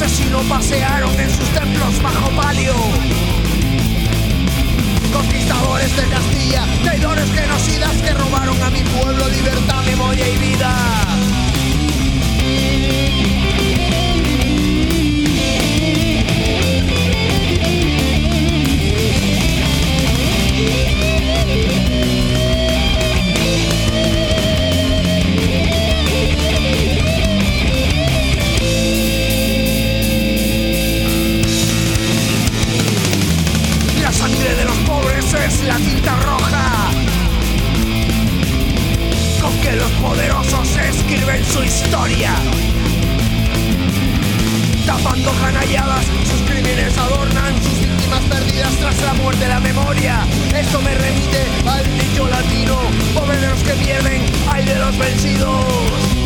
dioses pasearon en sus templos bajo palio. Conquistadores de Castilla, traidores genocidas que robaron a mi pueblo libertad, memoria y vida. cinta roja. Con que los poderosos escriben su historia. Tapando canalladas sus crímenes adornan sus víctimas perdidas tras la muerte la memoria. Esto me remite al dicho latino pobre de los que pierden hay de los vencidos.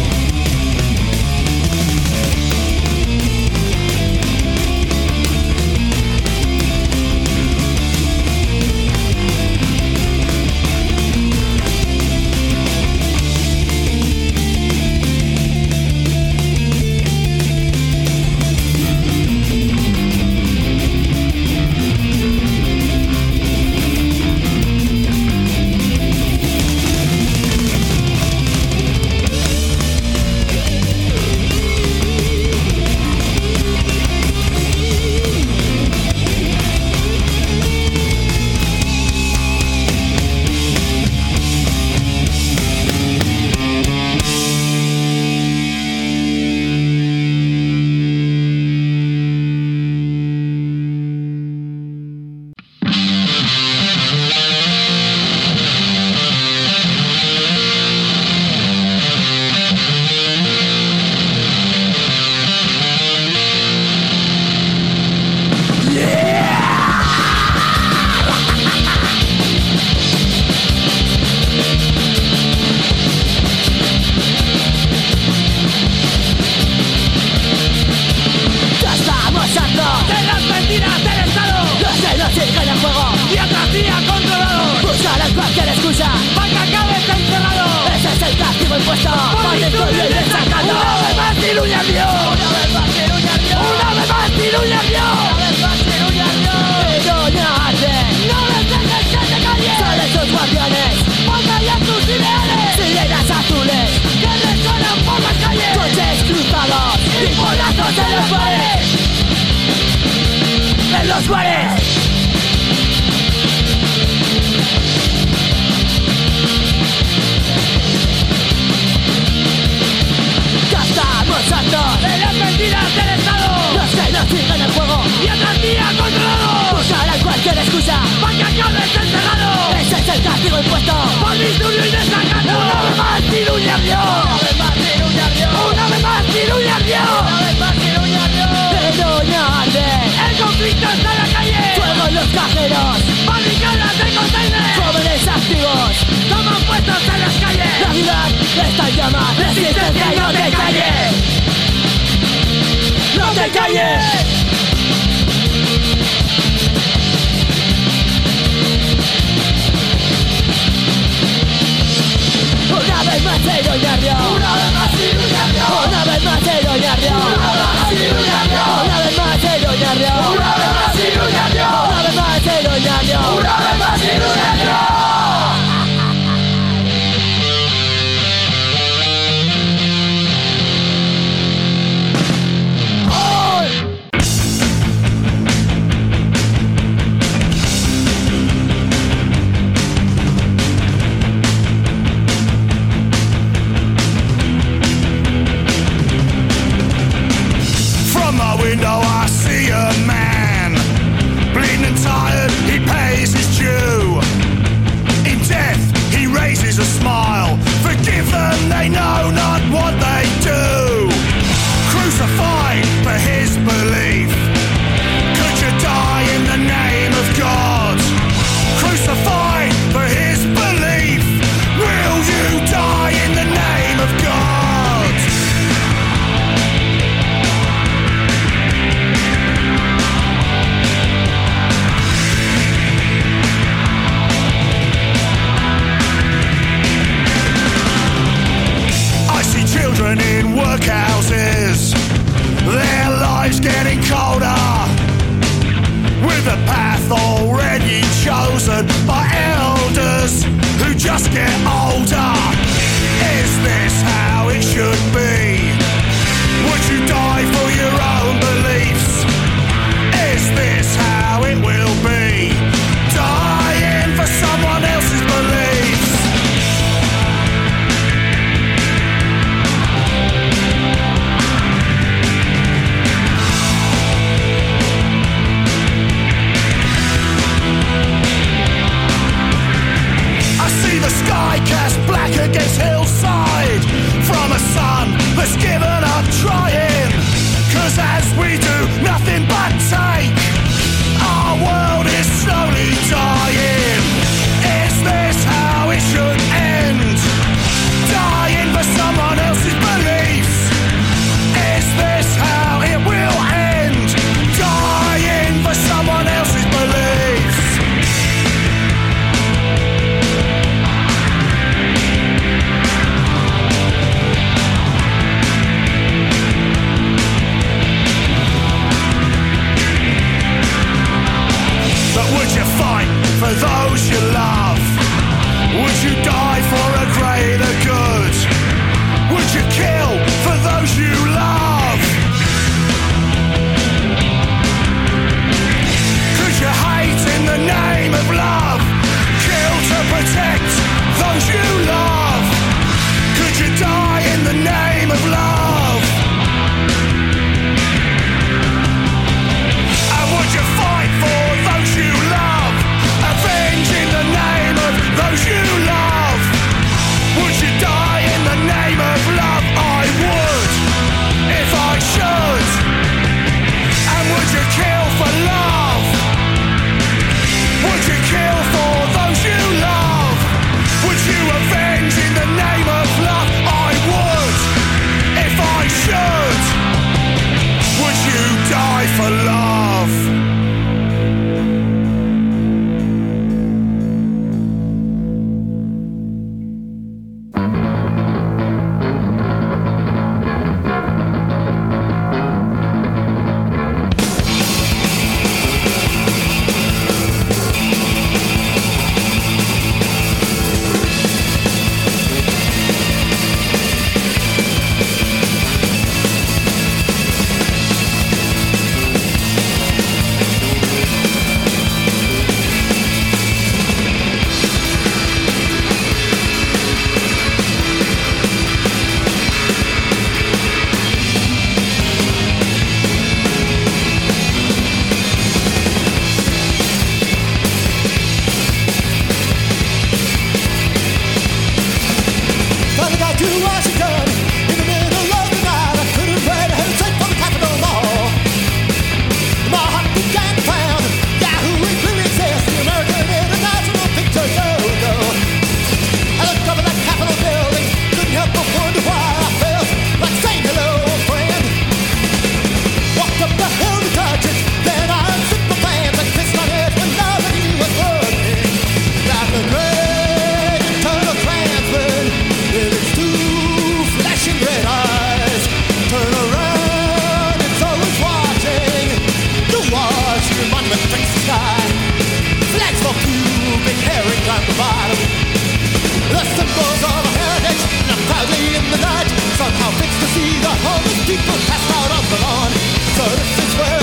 On. So this is where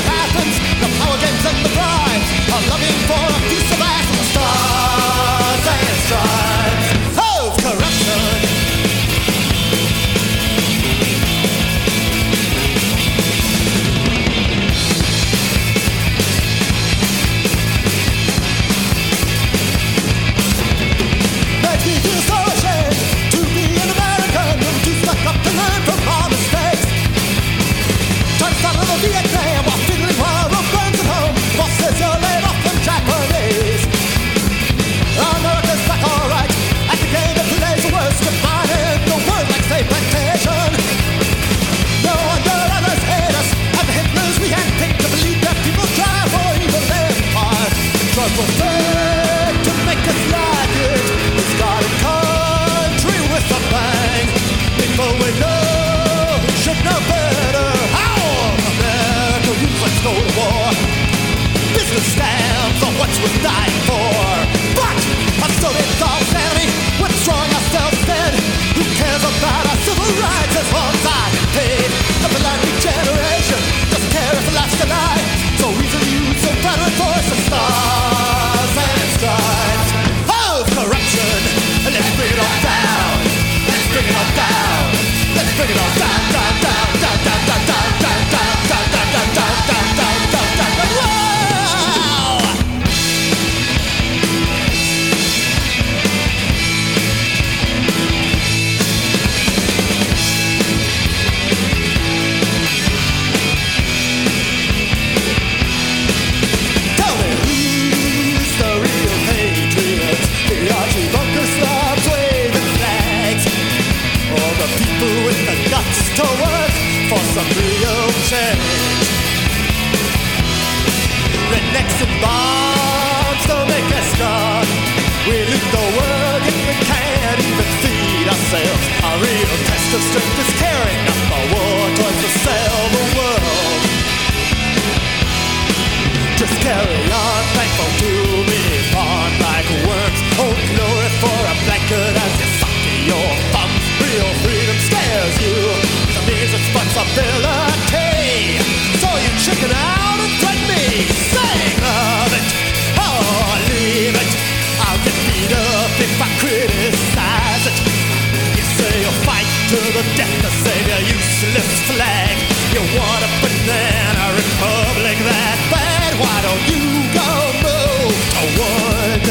useless flag. You want a banana republic that bad? Why don't you go move to wood?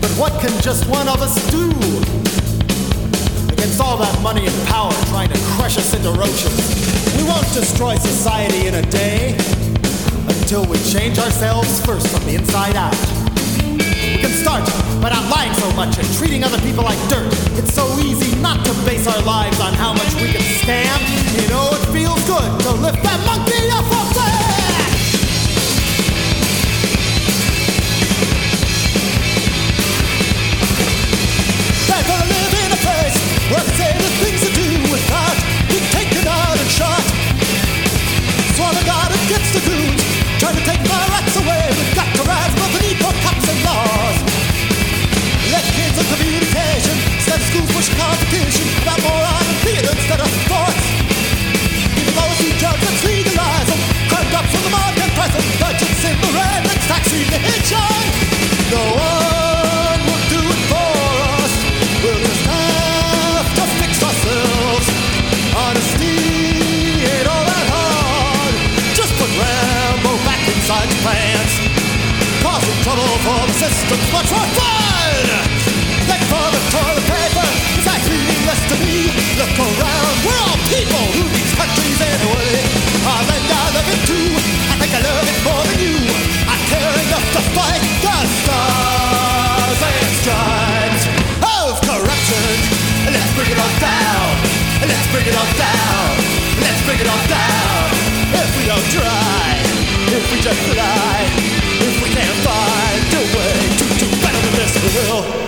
But what can just one of us do? Against all that money and power trying to crush us into roaches. We won't destroy society in a day until we change ourselves first from the inside out. Start by not lying so much and treating other people like dirt. It's so easy not to base our lives on how much we can stand. You know, it feels good to lift that monkey off our back. Place where they say the things do out and shot. God gets the trying to take my rights let's legalize them. Crime drops from the market price of budgets in the red, let's tax religion. No one will do it for us. We'll have to fix ourselves. Honesty ain't all that hard. Just put Rambo back inside pants. Trouble for the system's much more fun. Look around. We're all people who these countries anyway. Our land I love it too. I think I love it more than you. I care enough to fight the stars and stripes of corruption. Let's bring it all down. Let's bring it all down. Let's bring it all down. If we don't try, if we just lie, if we can't find a way to do better than this,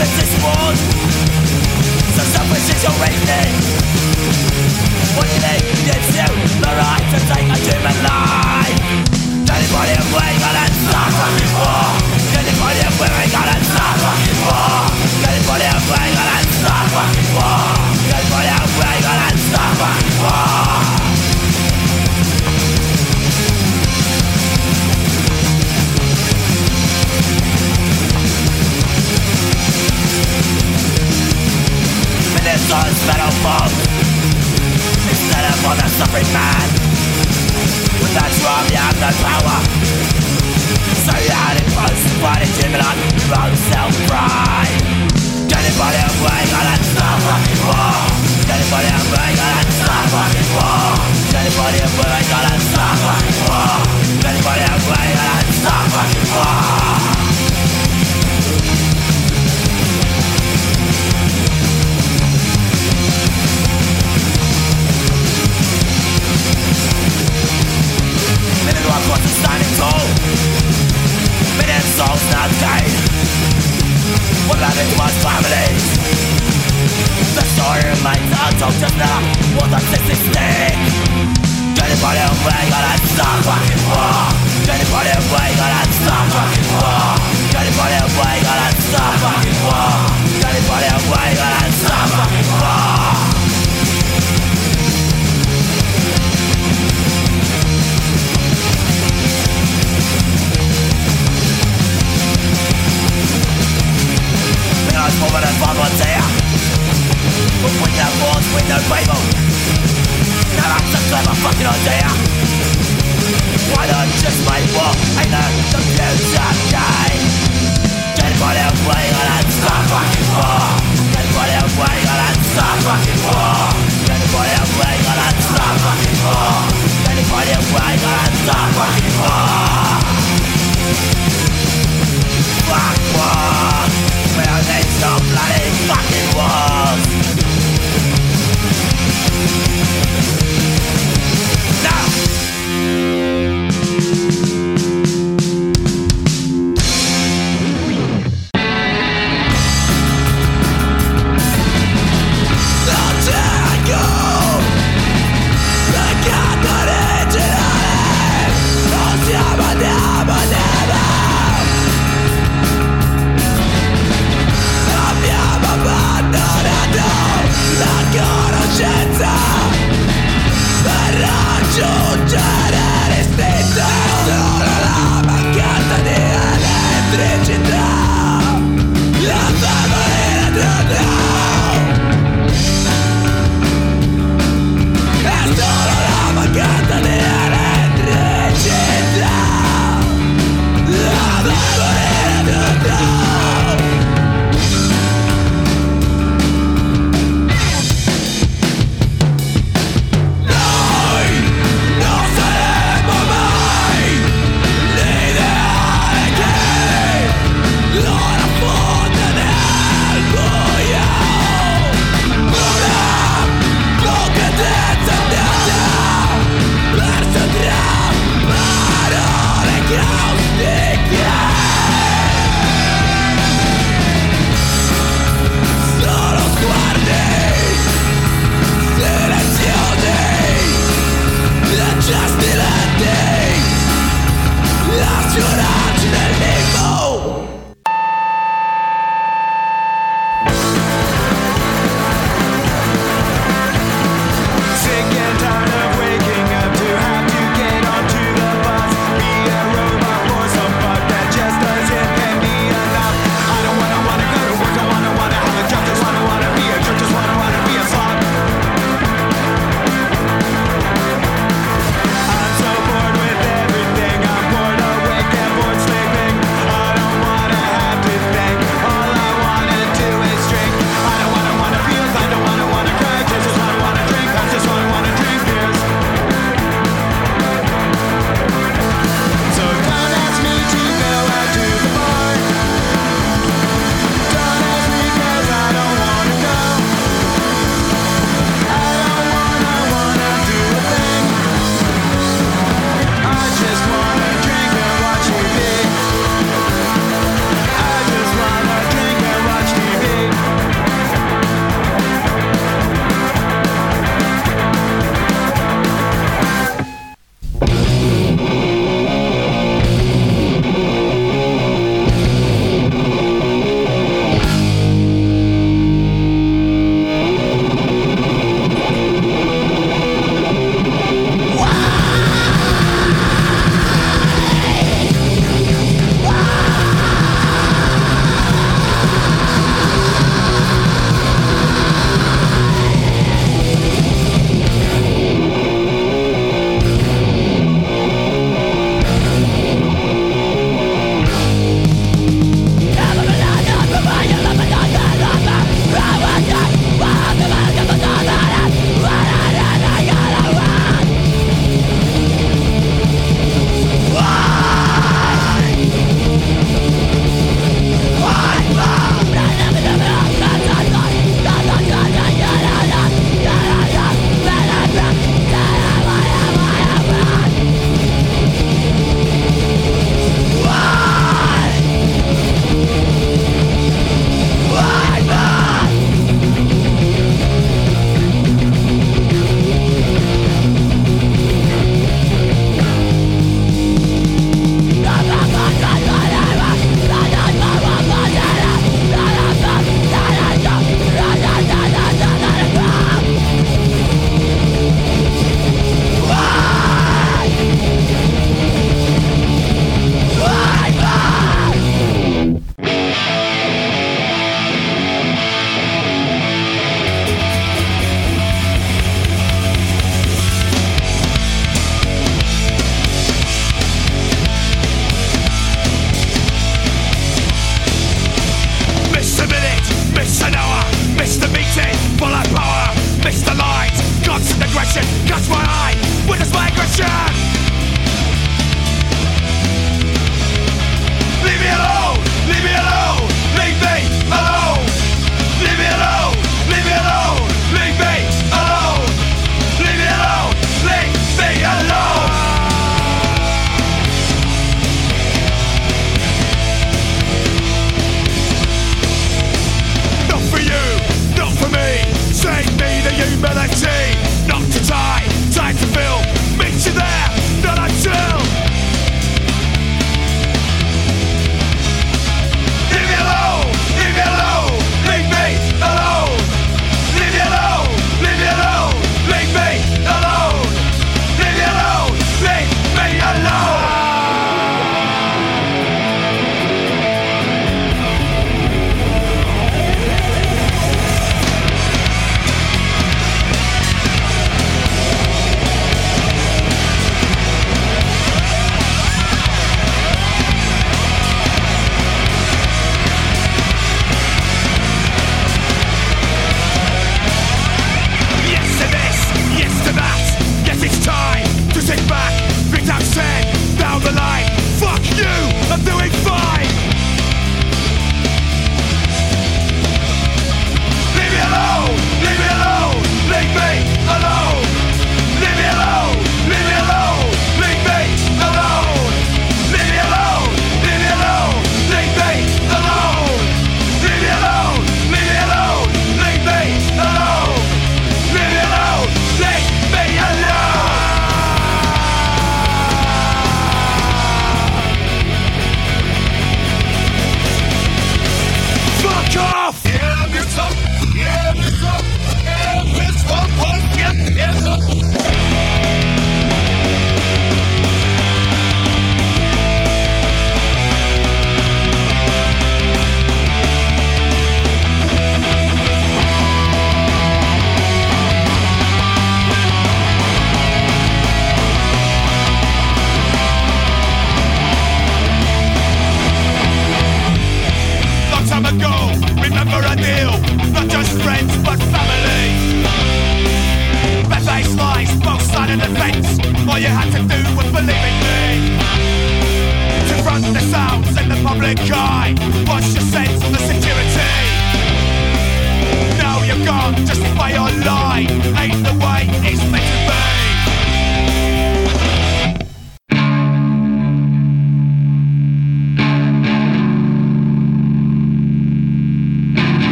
is this world So selfish is your reasoning Weakening gives you the right to take a human life. Anybody wearing an answer before Anybody wearing an answer before Anybody wearing fault Instead of for the suffering man with that's drum you have power. So you had it close But it's human on your own self-pride Get it by the way God stop fucking war Get it by the way God stop fucking war Get it by the way God stop fucking war Get it by the way God stop fucking war not die What happened family The story of my thoughts of just now Was a statistic Anybody away gonna stop fucking war Anybody away gonna stop fucking war Anybody away gonna stop fucking war Anybody away gonna stop fucking war Odwodzenia Upłynie włos window paywall Never success my fucking idea Why not just my war I learned the views of time Get for the way or I'd stop fucking war Get for the way or I'd stop fucking war Get for the way or I'd stop fucking war Get for the way or I'd stop fucking war Fuck. war where. Now.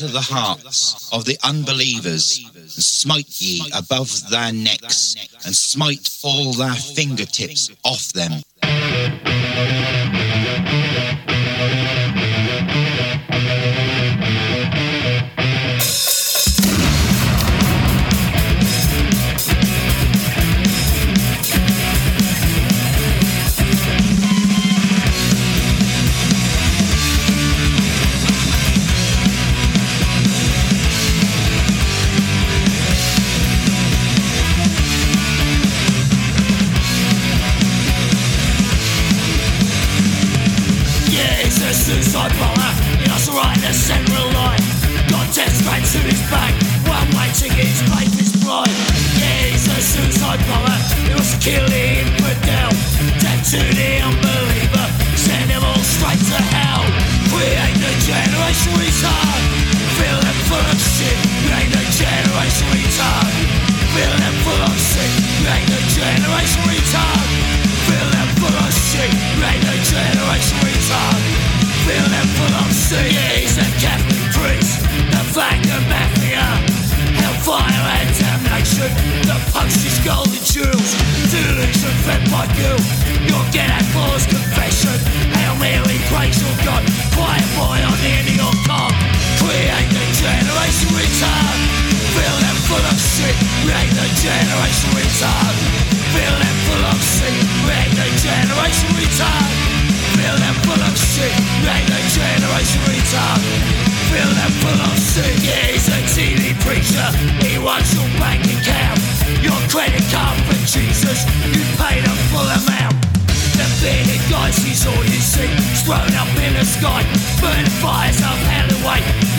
into the hearts of the unbelievers, and smite ye above their necks, and smite all their fingertips off them.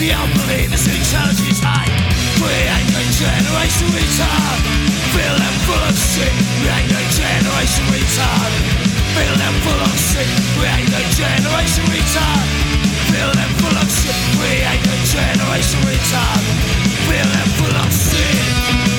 the unbelievers who challenge his height Create a generation retard Fill them full of shit. Create a generation retard Fill them full of shit. Create a generation retard Fill them full of shit. Create a generation retard Fill them full of shit.